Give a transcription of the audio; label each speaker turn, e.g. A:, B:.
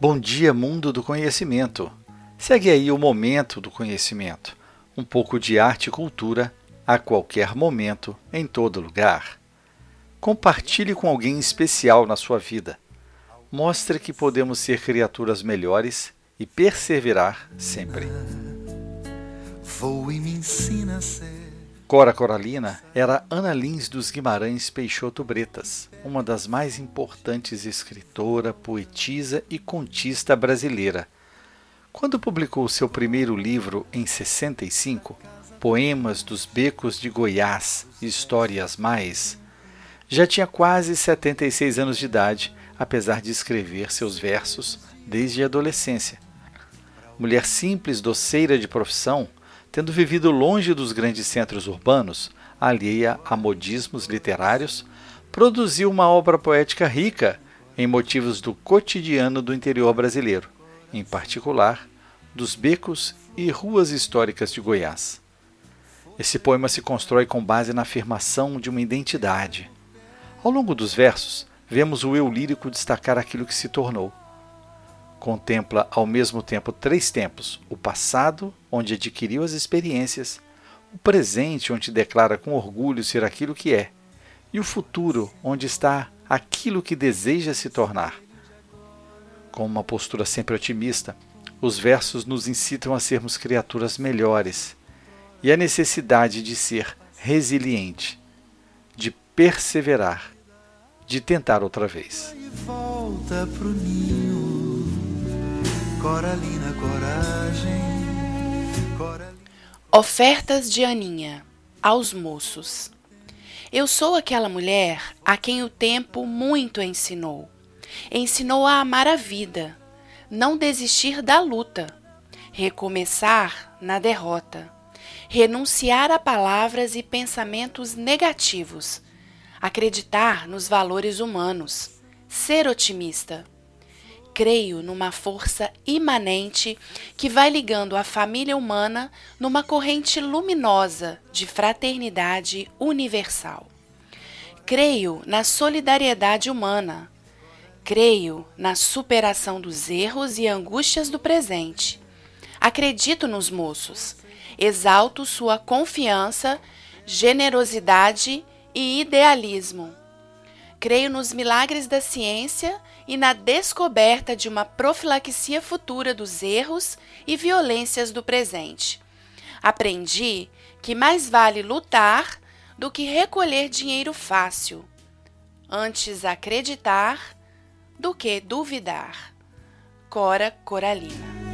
A: Bom dia, mundo do conhecimento. Segue aí o momento do conhecimento. Um pouco de arte e cultura a qualquer momento, em todo lugar. Compartilhe com alguém especial na sua vida. Mostre que podemos ser criaturas melhores e perseverar sempre. Vou e me ensina a ser. Cora Coralina era Ana Lins dos Guimarães Peixoto Bretas, uma das mais importantes escritora, poetisa e contista brasileira. Quando publicou seu primeiro livro em 65, Poemas dos Becos de Goiás, Histórias Mais, já tinha quase 76 anos de idade, apesar de escrever seus versos desde a adolescência. Mulher simples, doceira de profissão, tendo vivido longe dos grandes centros urbanos, alheia a modismos literários, produziu uma obra poética rica em motivos do cotidiano do interior brasileiro, em particular dos becos e ruas históricas de Goiás. Esse poema se constrói com base na afirmação de uma identidade. Ao longo dos versos, vemos o eu lírico destacar aquilo que se tornou Contempla ao mesmo tempo três tempos: o passado, onde adquiriu as experiências, o presente, onde declara com orgulho ser aquilo que é, e o futuro, onde está aquilo que deseja se tornar. Com uma postura sempre otimista, os versos nos incitam a sermos criaturas melhores e a necessidade de ser resiliente, de perseverar, de tentar outra vez. Volta pro ninho.
B: Coralina, coragem. Coralina. Ofertas de Aninha aos moços. Eu sou aquela mulher a quem o tempo muito ensinou. Ensinou a amar a vida, não desistir da luta, recomeçar na derrota, renunciar a palavras e pensamentos negativos, acreditar nos valores humanos, ser otimista creio numa força imanente que vai ligando a família humana numa corrente luminosa de fraternidade universal. Creio na solidariedade humana. Creio na superação dos erros e angústias do presente. Acredito nos moços. Exalto sua confiança, generosidade e idealismo Creio nos milagres da ciência e na descoberta de uma profilaxia futura dos erros e violências do presente. Aprendi que mais vale lutar do que recolher dinheiro fácil. Antes acreditar do que duvidar. Cora Coralina